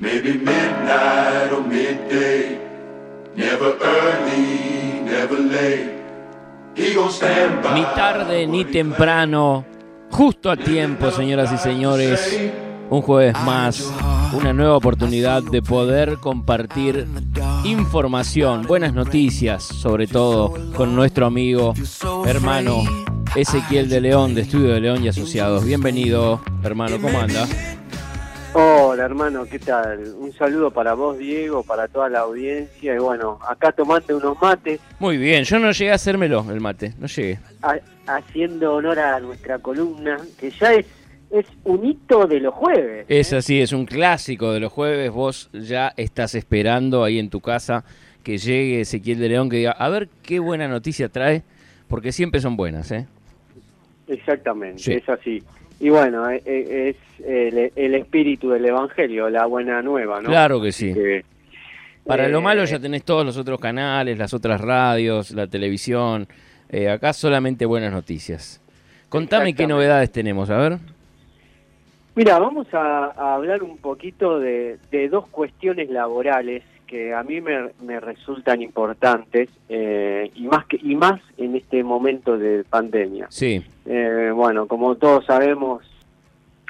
Maybe midnight or midday. Never early, never late. He stand by Ni tarde ni temprano, justo a tiempo, señoras y señores. Un jueves más, una nueva oportunidad de poder compartir información, buenas noticias, sobre todo con nuestro amigo, hermano Ezequiel de León, de Estudio de León y Asociados. Bienvenido, hermano, ¿cómo anda? Hola hermano, ¿qué tal? Un saludo para vos Diego, para toda la audiencia y bueno, acá tomando unos mates, Muy bien, yo no llegué a hacérmelo el mate, no llegué. ha- haciendo honor a nuestra columna, que ya es, es un hito de los jueves. Es ¿eh? así, es un clásico de los jueves. Vos ya estás esperando ahí en tu casa que llegue Ezequiel de León que diga, a ver qué buena noticia trae, porque siempre son buenas, ¿eh? Exactamente, Sí. es así. Y bueno, e- e- es el, el espíritu del Evangelio, la buena nueva, ¿no? Claro que sí. Que, Para eh, lo malo ya tenés todos los otros canales, las otras radios, la televisión. Eh, acá solamente buenas noticias. Contame qué novedades tenemos, a ver. Mira, vamos a, a hablar un poquito de, de dos cuestiones laborales que a mí me, me resultan importantes eh, y más que y más en este momento de pandemia. Sí, Eh, bueno, como todos sabemos,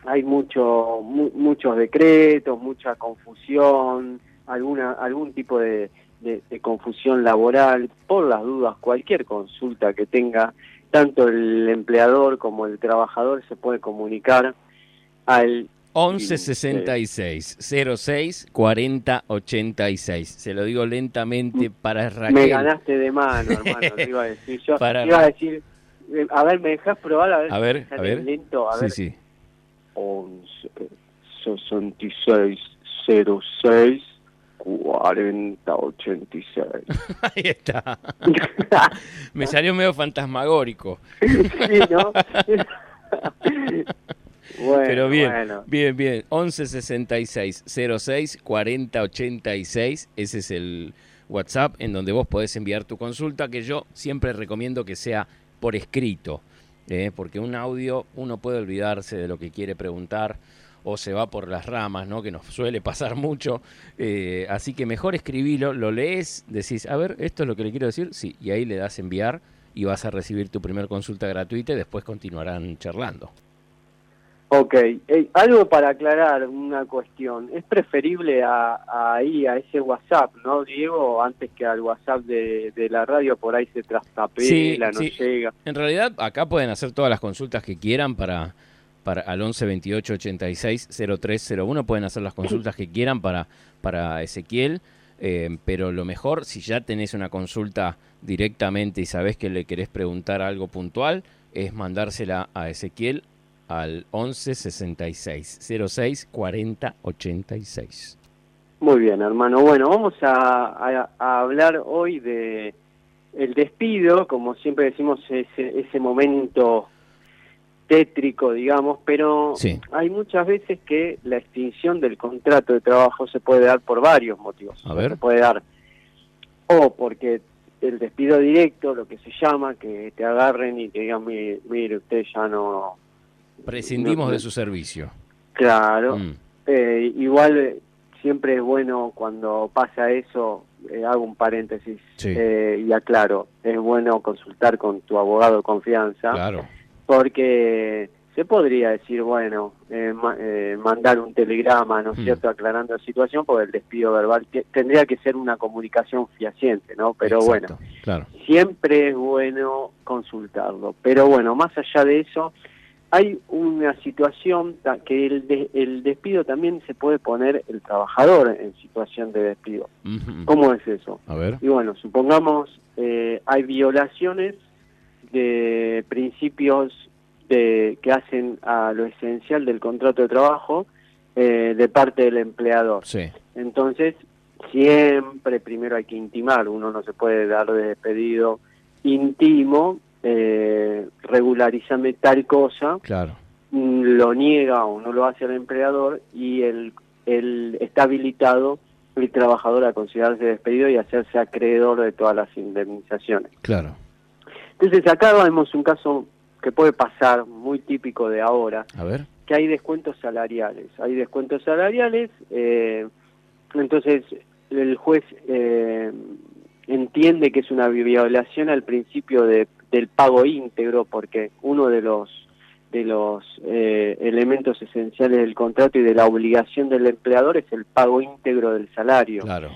hay mucho mu- muchos decretos, mucha confusión, alguna algún tipo de, de- de confusión laboral. Por las dudas, cualquier consulta que tenga, tanto el empleador como el trabajador se puede comunicar al 11 Sí, 66 06 40 86. Se lo digo lentamente para Raquel. Me ganaste de mano, hermano, te iba a decir. Yo Para- iba a decir, eh, a ver, ¿me dejas probar? A ver, A ver, a ver. Lento, a Sí, ver. sí. 11 66 06 40 86. Ahí está. Me salió medio fantasmagórico. sí, ¿no? bueno, Pero bien, bueno. bien, bien. 11 66 06 40 86. Ese es el WhatsApp en donde vos podés enviar tu consulta, que yo siempre recomiendo que sea por escrito, ¿eh? porque un audio uno puede olvidarse de lo que quiere preguntar o se va por las ramas, ¿no? que nos suele pasar mucho. Eh, así que mejor escribilo, lo lees, decís, a ver, esto es lo que le quiero decir, sí, y ahí le das enviar y vas a recibir tu primer consulta gratuita y después continuarán charlando. Ok, eh, algo para aclarar una cuestión. ¿Es preferible a, a ahí, a ese WhatsApp, no, Diego? Antes que al WhatsApp de, de la radio, por ahí se trastapela, no sí. llega. En realidad, acá pueden hacer todas las consultas que quieran para, para al 11 28 86 0301. Pueden hacer las consultas que quieran para, para Ezequiel. eh, pero lo mejor, si ya tenés una consulta directamente y sabés que le querés preguntar algo puntual, es mandársela a Ezequiel al 11 66 06 40 86. Muy bien, hermano. Bueno, vamos a, a- a hablar hoy de el despido, como siempre decimos, ese, ese momento tétrico, digamos, pero Sí. hay muchas veces que la extinción del contrato de trabajo se puede dar por varios motivos. A ver. Se puede dar o porque el despido directo, lo que se llama, que te agarren y te digan, mire, mire, usted ya no... Prescindimos No, de su servicio. Claro, Mm, eh, igual eh, siempre es bueno cuando pasa eso, eh, hago un paréntesis Sí. eh, y aclaro, es bueno consultar con tu abogado de confianza claro. porque se podría decir, bueno, eh, ma- eh, mandar un telegrama, ¿no es Mm. cierto?, aclarando la situación, porque el despido verbal te- tendría que ser una comunicación fehaciente, ¿no? Pero bueno, Claro. siempre es bueno consultarlo. Pero bueno, más allá de eso, hay una situación que el, de- el despido también se puede poner el trabajador en situación de despido. ¿Cómo es eso? A ver. Y bueno, supongamos eh, hay violaciones de principios de, que hacen a lo esencial del contrato de trabajo eh, de parte del empleador. Sí. Entonces, siempre primero hay que intimar, uno no se puede dar de despedido intimo, eh, regularizame tal cosa, Claro. mm, lo niega o no lo hace el empleador y el, el está habilitado el trabajador a considerarse despedido y hacerse acreedor de todas las indemnizaciones. Claro. Entonces acá vemos un caso que puede pasar, muy típico de ahora, A ver. que hay descuentos salariales. Hay descuentos salariales, eh, entonces el juez eh, entiende que es una violación al principio de, del pago íntegro porque uno de los de los eh, elementos esenciales del contrato y de la obligación del empleador es el pago íntegro del salario. Claro.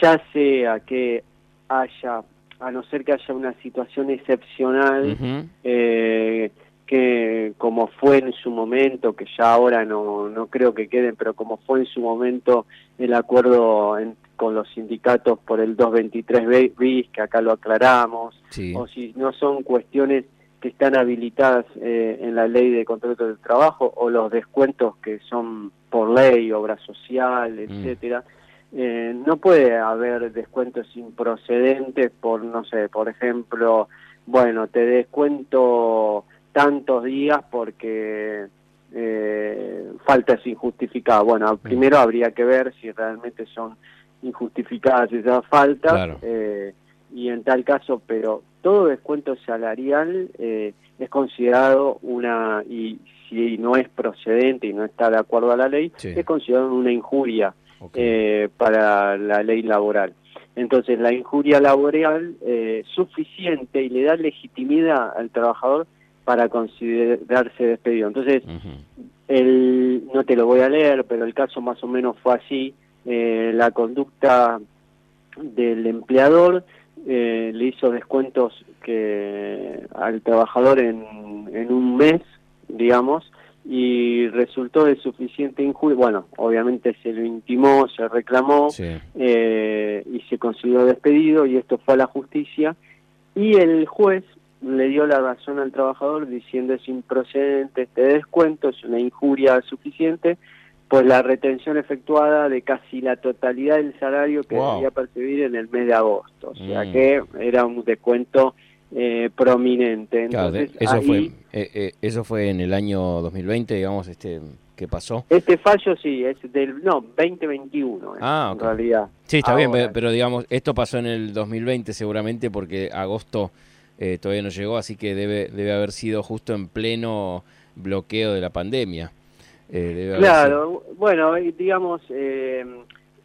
Ya sea que haya, a no ser que haya una situación excepcional, eh, que como fue en su momento, que ya ahora no, no creo que queden, pero como fue en su momento el acuerdo en- con los sindicatos por el 223 bis, que acá lo aclaramos, Sí. o si no son cuestiones que están habilitadas eh, en la ley de contrato del trabajo o los descuentos que son por ley, obra social, Mm. etcétera, eh, no puede haber descuentos improcedentes por, no sé, por ejemplo, bueno, te descuento tantos días porque eh, faltas injustificadas. Bueno, primero habría que ver si realmente son injustificadas esas faltas Claro. eh, y en tal caso, pero todo descuento salarial eh, es considerado una, y si no es procedente y no está de acuerdo a la ley, Sí. es considerado una injuria eh, para la ley laboral. Entonces, la injuria laboral eh, suficiente y le da legitimidad al trabajador para considerarse despedido. Entonces, Ujú. el, no te lo voy a leer, pero el caso más o menos fue así. Eh, la conducta del empleador eh, le hizo descuentos que al trabajador en, en un mes, digamos, y resultó de suficiente injuria. Bueno, obviamente se lo intimó, se reclamó Sí. eh, y se consideró despedido y esto fue a la justicia y el juez le dio la razón al trabajador diciendo es improcedente este descuento, es una injuria suficiente, pues la retención efectuada de casi la totalidad del salario que Wow. debía percibir en el mes de agosto, o sea Mm. que era un descuento eh, prominente. Claro, Entonces, eso ahí- fue eh, eh, eso fue en el año 2020, digamos, este que pasó. Este fallo sí, es del, no, 2021 es, Ah, en realidad. Sí, está bien, pero, pero digamos, esto pasó en el 2020 seguramente porque agosto eh, todavía no llegó, así que debe debe haber sido justo en pleno bloqueo de la pandemia. Eh, haber Claro, bueno, digamos, eh,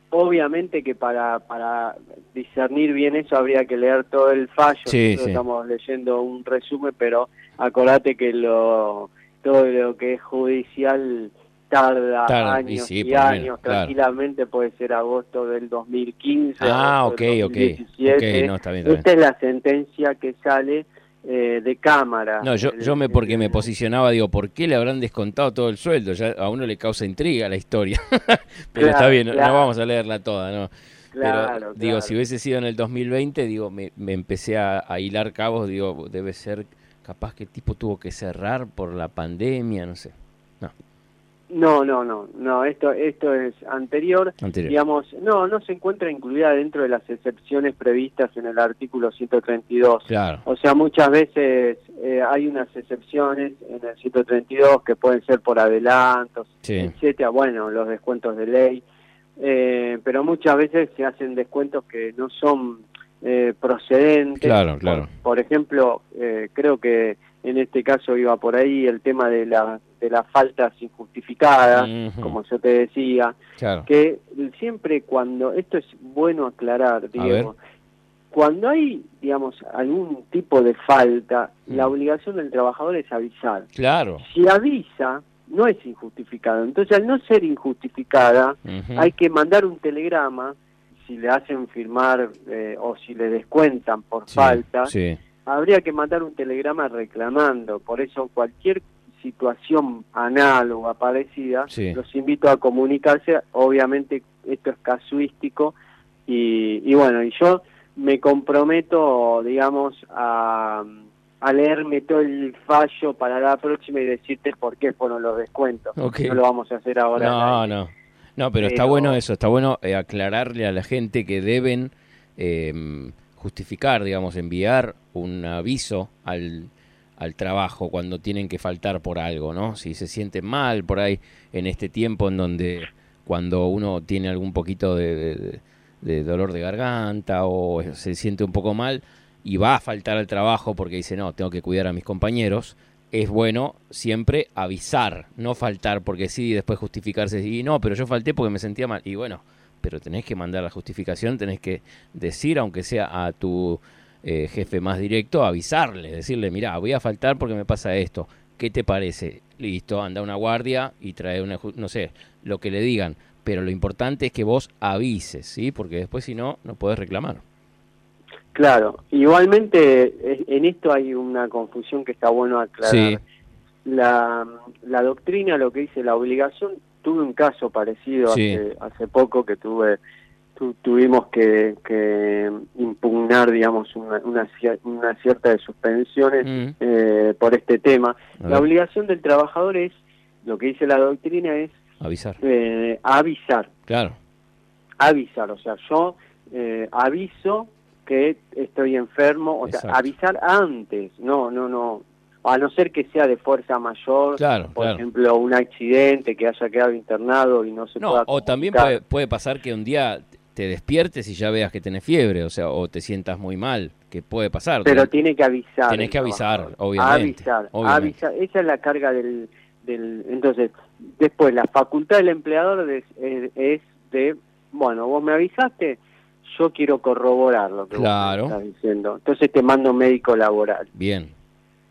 obviamente que para, para discernir bien eso habría que leer todo el fallo, Sí, sí. estamos leyendo un resumen, pero acordate que lo todo lo que es judicial tarda, Tarda, y años sí, y, menos, años, claro. tranquilamente puede ser agosto del 2015, Ah, ok, del ok. 2017. Ok, no, está bien, está bien. Esta es la sentencia que sale eh, de Cámara. No, yo, El- yo me porque me el- posicionaba, digo, ¿por qué le habrán descontado todo el sueldo? Ya a uno le causa intriga la historia. Pero está Claro, bien, no- vamos a leerla toda, ¿no? Pero Claro, digo, claro. si hubiese sido en el 2020, digo, me, me empecé a, a hilar cabos, digo, debe ser capaz que el tipo tuvo que cerrar por la pandemia, no sé. No, No, no, no, no, esto, esto es anterior. anterior. Digamos, no, no se encuentra incluida dentro de las excepciones previstas en el artículo 132. Claro, O sea, muchas veces eh, hay unas excepciones en el 132 que pueden ser por adelantos, Sí. etcétera. Bueno, los descuentos de ley, eh, pero muchas veces se hacen descuentos que no son eh, procedentes. Claro, claro. Por, por ejemplo, eh, creo que en este caso iba por ahí el tema de la de las faltas injustificadas, como yo te decía, claro. que siempre cuando esto es bueno aclarar, digamos, cuando hay, digamos, algún tipo de falta, Mm. la obligación del trabajador es avisar. Claro. Si avisa, no es injustificada. Entonces, al no ser injustificada, hay que mandar un telegrama, si le hacen firmar eh, o si le descuentan por Sí, falta, Sí, habría que mandar un telegrama reclamando. Por eso, cualquier situación análoga, parecida, Sí. los invito a comunicarse. Obviamente, esto es casuístico. Y, y bueno, y yo me comprometo, digamos, a, a leerme todo el fallo para la próxima y decirte por qué fueron los descuentos. Ok. No lo vamos a hacer ahora. No, no. No, pero, está Pero- bueno eso, está bueno eh, aclararle a la gente que deben eh, justificar, digamos, enviar un aviso al, al trabajo cuando tienen que faltar por algo, ¿no? Si se sienten mal por ahí en este tiempo en donde cuando uno tiene algún poquito de, de- de dolor de garganta o se siente un poco mal y va a faltar al trabajo porque dice, no, tengo que cuidar a mis compañeros, es bueno siempre avisar, no faltar porque sí y después justificarse y no, pero yo falté porque me sentía mal. Y bueno, pero tenés que mandar la justificación, tenés que decir, aunque sea a tu eh, jefe más directo, avisarle, decirle, mira, voy a faltar porque me pasa esto, ¿qué te parece? Listo, anda una guardia y trae una, no sé, lo que le digan, pero lo importante es que vos avises, ¿sí? Porque después si no, no podés reclamar. Claro, igualmente en esto hay una confusión que está bueno aclarar. La, la doctrina, lo que dice la obligación, tuve un caso parecido hace, hace poco que tuve tuvimos que, que, impugnar, digamos, una, una, una cierta de suspensiones mm. eh, por este tema. La obligación del trabajador es, lo que dice la doctrina es... Avisar. Eh, avisar. Claro. Avisar, o sea, yo eh, aviso que estoy enfermo, o sea, avisar antes, no, no, no, a no ser que sea de fuerza mayor, por ejemplo, un accidente que haya quedado internado y no se pueda. O también puede, puede, pasar que un día te despiertes y ya veas que tenés fiebre, o sea, o te sientas muy mal, que puede pasar. Pero tiene que avisar. Tienes que avisar, obviamente. Avisar, avisar. Esa es la carga del, del... Entonces, después, la facultad del empleador es, es de, bueno, vos me avisaste, yo quiero corroborar lo que claro. vos estás diciendo. Entonces te mando médico laboral. Bien.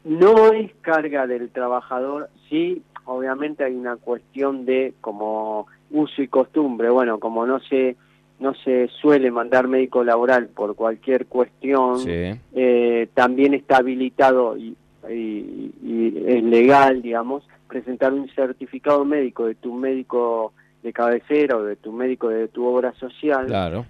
No es carga del trabajador, sí, obviamente hay una cuestión de como uso y costumbre. Bueno, como no se no se suele mandar médico laboral por cualquier cuestión, eh, también está habilitado y, es legal, digamos, presentar un certificado médico de tu médico de cabecera o de tu médico de tu obra social,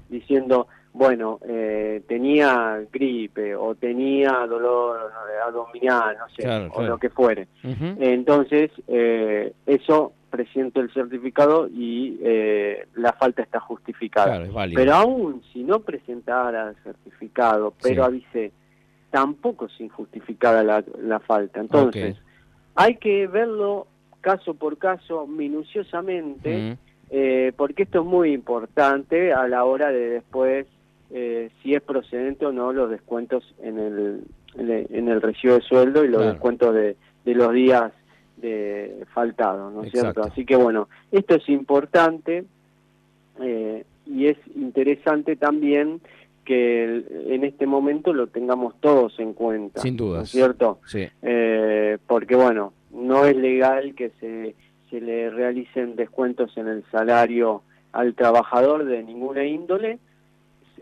diciendo, bueno, eh, tenía gripe o tenía dolor abdominal, no sé, o lo que fuere. Entonces, eh, eso presento el certificado y eh, la falta está justificada. pero aún si no presentara el certificado, pero avisé, tampoco es injustificada la, la falta. Entonces, hay que verlo caso por caso, minuciosamente, eh, porque esto es muy importante a la hora de después, eh, si es procedente o no, los descuentos en el, en el, recibo de sueldo y los descuentos de, de los días de faltado, ¿no es cierto? Así que bueno, esto es importante eh, y es interesante también que en este momento lo tengamos todos en cuenta. Sin duda. ¿no es cierto? Sí. Eh, porque bueno, no es legal que se, se le realicen descuentos en el salario al trabajador de ninguna índole,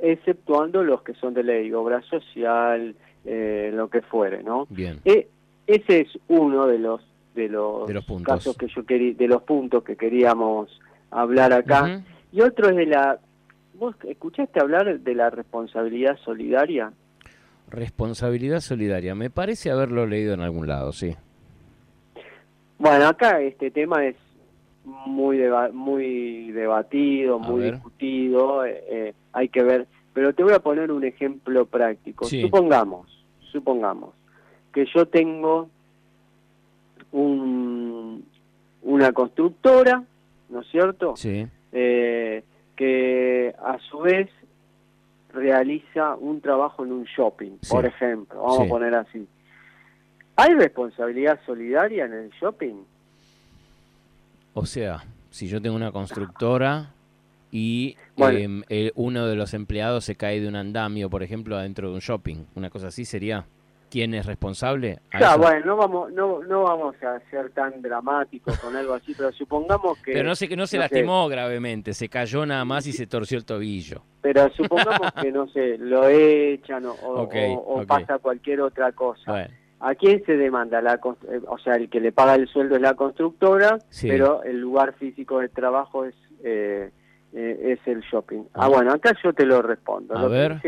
exceptuando los que son de ley, obra social, eh, lo que fuere, ¿no? Bien. ese es uno de los de los, casos que yo quería, de los puntos que queríamos hablar acá. Y otro es de la, ¿vos escuchaste hablar de la responsabilidad solidaria? Responsabilidad solidaria, me parece haberlo leído en algún lado, sí. Bueno, acá este tema es muy muy debatido, muy discutido, eh, eh, hay que ver, pero te voy a poner un ejemplo práctico. Supongamos, supongamos que yo tengo un, una constructora, ¿no es cierto? Sí. Eh, que a su vez realiza un trabajo en un shopping, por ejemplo, vamos a poner así. ¿Hay responsabilidad solidaria en el shopping? O sea, si yo tengo una constructora y em, uno de los empleados se cae de un andamio, por ejemplo, adentro de un shopping, una cosa así sería quién es responsable. Claro, bueno, no vamos, no, no vamos a ser tan dramáticos con algo así, pero supongamos que... Pero no sé que no se lastimó gravemente, se cayó nada más y se torció el tobillo. Pero supongamos que, no sé, lo echan o, o, pasa cualquier otra cosa. ¿A quién se demanda? La, eh, o sea, el que le paga el sueldo es la constructora, pero el lugar físico de trabajo es, eh, eh, es el shopping. Ah, bueno, acá yo te lo respondo. A ver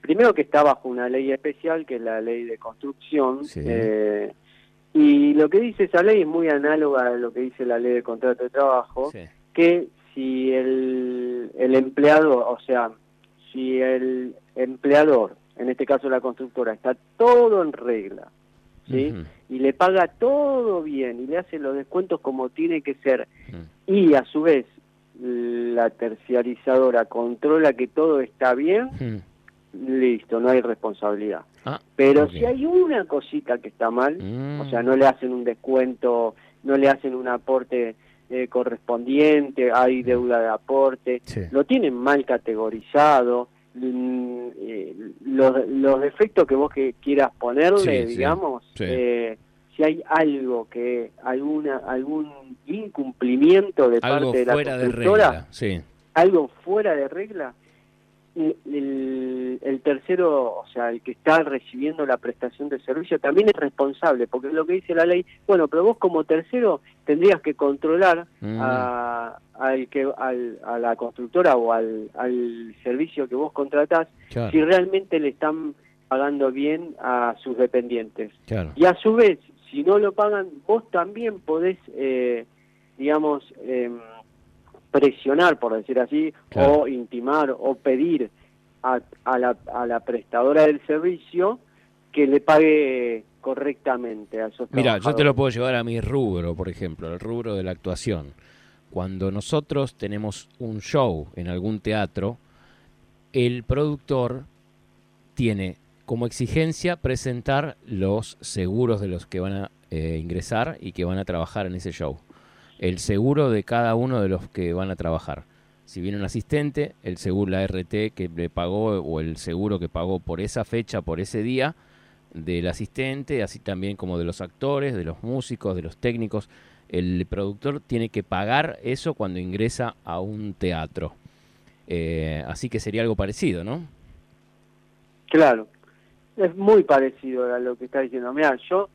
primero que está bajo una ley especial, que es la ley de construcción, eh, y lo que dice esa ley es muy análoga a lo que dice la ley de contrato de trabajo, que si el, el empleado, o sea, si el empleador, en este caso la constructora, está todo en regla, ¿sí? Y le paga todo bien y le hace los descuentos como tiene que ser, y a su vez la terciarizadora controla que todo está bien, listo, no hay responsabilidad. Ah, Pero si hay una cosita que está mal, o sea, mm. no le hacen un descuento, no le hacen un aporte eh, correspondiente, hay deuda de aporte, Sí. lo tienen mal categorizado, mm, eh, los, los defectos que vos que quieras ponerle, Sí, digamos, sí. eh, si hay algo que, alguna algún incumplimiento de Algo parte de la fuera de regla. Sí. algo fuera de regla, el, el- tercero, o sea, el que está recibiendo la prestación de servicio, también es responsable, porque es lo que dice la ley, bueno, pero vos como tercero tendrías que controlar Mm. a, al que, al- a la constructora o al, al servicio que vos contratás, Claro, si realmente le están pagando bien a sus dependientes. claro. Y a su vez, si no lo pagan, vos también podés, eh, digamos, em, presionar, por decir así, Claro. o intimar o pedir a, a la, a la prestadora del servicio que le pague correctamente a esos Mira, yo te lo puedo llevar a mi rubro, por ejemplo, el rubro de la actuación. Cuando nosotros tenemos un show en algún teatro, el productor tiene como exigencia presentar los seguros de los que van a eh, ingresar y que van a trabajar en ese show. El seguro de cada uno de los que van a trabajar. Si viene un asistente, el seguro, la RT que le pagó o el seguro que pagó por esa fecha, por ese día, del asistente, así también como de los actores, de los músicos, de los técnicos. El productor tiene que pagar eso cuando ingresa a un teatro. Eh, así que sería algo parecido, ¿no? Claro, es muy parecido a lo que está diciendo. Mira, yo,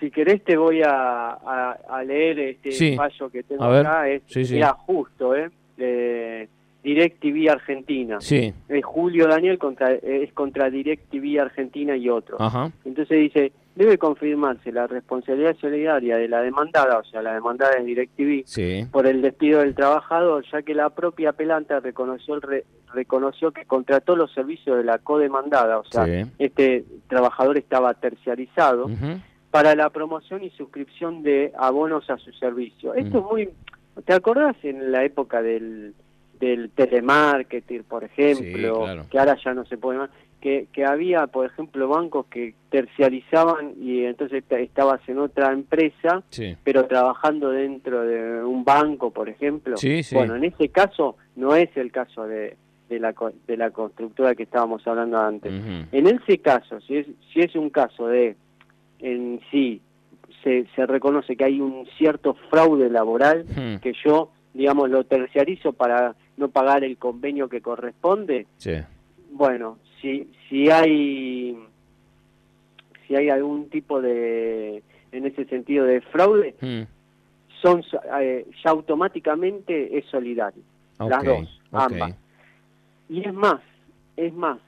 si querés, te voy a, a- a leer este Sí. fallo que tengo acá. Es, Sí, sí. mirá, justo, ¿eh? De DirecTV Argentina. Sí, Es Julio Daniel contra, es contra DirecTV Argentina y otros. ajá, Entonces dice, debe confirmarse la responsabilidad solidaria de la demandada, o sea, la demandada es DirecTV, sí, por el despido del trabajador, ya que la propia apelante reconoció, el re- reconoció que contrató los servicios de la codemandada, o sea, sí. este trabajador estaba terciarizado, Ujú, para la promoción y suscripción de abonos a su servicio. Esto Mm. es muy... ¿Te acordás en la época del, del telemarketing, por ejemplo, Sí, claro. que ahora ya no se puede más? Que, que había, por ejemplo, bancos que terciarizaban y entonces estabas en otra empresa, Sí, pero trabajando dentro de un banco, por ejemplo. Sí, sí. Bueno, en ese caso no es el caso de, de, la, de la constructora que estábamos hablando antes. En ese caso, si es, si es un caso de en sí se, se reconoce que hay un cierto fraude laboral, ujú, que yo, digamos, lo terciarizo para no pagar el convenio que corresponde, sí, bueno, si, si hay si hay algún tipo de, en ese sentido, de fraude, ujú, son so- eh, ya automáticamente es solidario. Las dos, ok, ambas. Y es más, es más,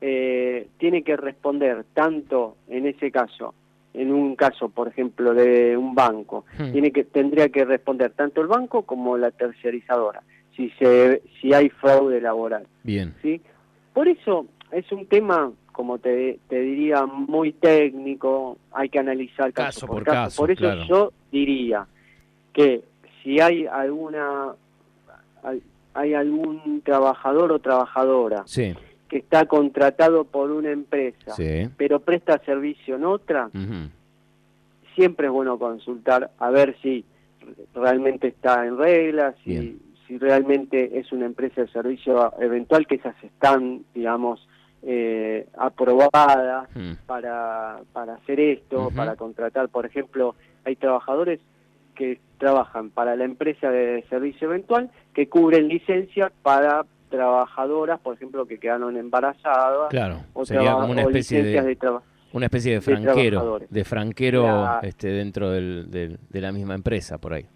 eh, tiene que responder tanto en ese caso, en un caso, por ejemplo, de un banco, Hmm. tiene que tendría que responder tanto el banco como la terciarizadora, si se si hay fraude laboral, Bien, ¿sí? Por eso es un tema, como te, te diría, muy técnico, hay que analizar caso, Caso por caso, Por eso claro. yo diría que si hay alguna hay- hay algún trabajador o trabajadora sí, que está contratado por una empresa, sí, pero presta servicio en otra, siempre es bueno consultar a ver si realmente está en regla, si, Bien. si realmente es una empresa de servicio eventual, que esas están, digamos, eh, aprobadas para, para hacer esto, para contratar, por ejemplo, hay trabajadores que trabajan para la empresa de servicio eventual que cubren licencia para trabajadoras, por ejemplo, que quedaron embarazadas claro, o, sería como una especie de, de una especie de de franquero, de franquero Claro. este, dentro del, del- de la misma empresa, por ahí.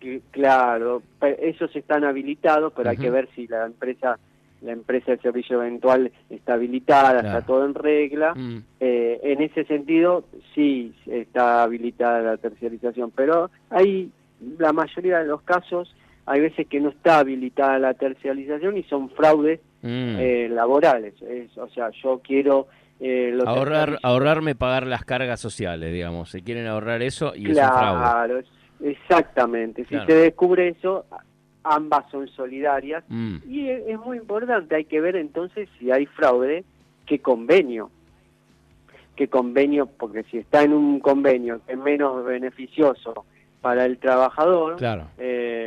Que- Claro, esos están habilitados, pero hay que ver si la empresa la empresa de servicio eventual está habilitada, Claro. está todo en regla. Mm, Eh, en ese sentido, sí está habilitada la terciarización, pero hay la mayoría de los casos, hay veces que no está habilitada la terciarización y son fraudes mm. eh, laborales. Es, o sea, yo quiero eh, lo Ahorrar, ahorrarme pagar las cargas sociales, digamos. Se quieren ahorrar eso y es un fraude. Claro, exactamente. Si Claro. se descubre eso, ambas son solidarias. Mm, Y es, es muy importante, hay que ver entonces si hay fraude, qué convenio. Qué convenio, porque si está en un convenio que es menos beneficioso para el trabajador, Claro. eh,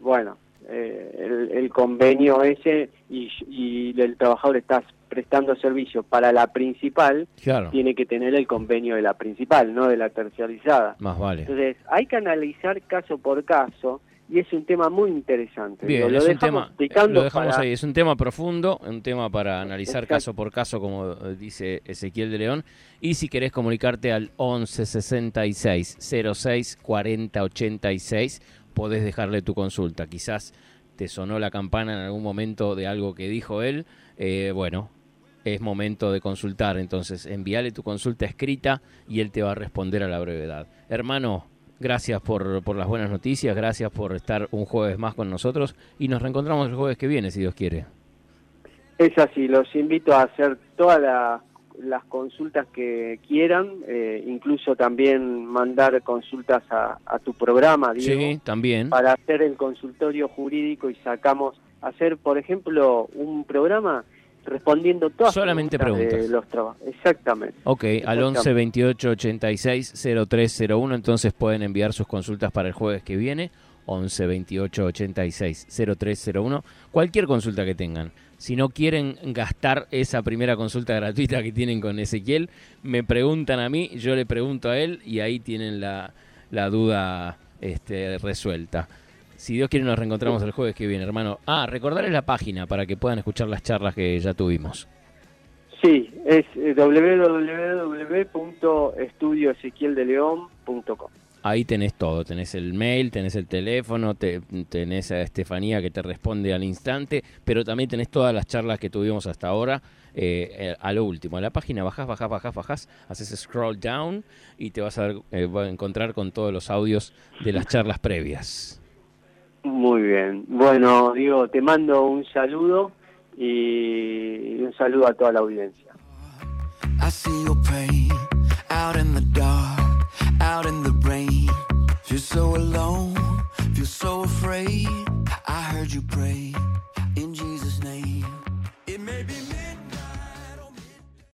bueno, eh, el, el convenio ese y, y el trabajador está prestando servicio para la principal, Claro. tiene que tener el convenio de la principal, no de la terciarizada. Más vale. Entonces, hay que analizar caso por caso y es un tema muy interesante. Bien, lo es un tema, lo dejamos para- ahí, es un tema profundo, un tema para analizar Exacto. caso por caso, como eh, dice Ezequiel de León. Y si querés comunicarte al 11 66 06 40 86, podés dejarle tu consulta. Quizás te sonó la campana en algún momento de algo que dijo él. Eh, bueno, es momento de consultar. Entonces, envíale tu consulta escrita y él te va a responder a la brevedad. Hermano, gracias por, por las buenas noticias, gracias por estar un jueves más con nosotros y nos reencontramos el jueves que viene, si Dios quiere. Es así, los invito a hacer todas la- las consultas que quieran, eh, incluso también mandar consultas a, a tu programa, Diego, Sí, también. para hacer el consultorio jurídico y sacamos, hacer, por ejemplo, un programa respondiendo todas Solamente preguntas de los trabajos. Exactamente. Ok, al Exactamente. 11 28 86 0301, entonces pueden enviar sus consultas para el jueves que viene. 11 28 86 0301, cualquier consulta que tengan. Si no quieren gastar esa primera consulta gratuita que tienen con Ezequiel, me preguntan a mí, yo le pregunto a él y ahí tienen la, la duda este, resuelta. Si Dios quiere nos reencontramos el jueves que viene, hermano. Ah, recordarles la página para que puedan escuchar las charlas que ya tuvimos. Sí, es eh, www.estudioezequieldeleón.com. Ahí tenés todo, tenés el mail, tenés el teléfono, te- tenés a Estefanía que te responde al instante, pero también tenés todas las charlas que tuvimos hasta ahora eh, eh, a lo último. A la página bajás, bajás, bajás, bajás, haces scroll down y te vas a, ver, eh, vas a encontrar con todos los audios de las charlas previas. Muy bien. Bueno, Diego, te mando un saludo y un saludo a toda la audiencia. I see your pain out in so alone, feel so afraid. I heard you pray.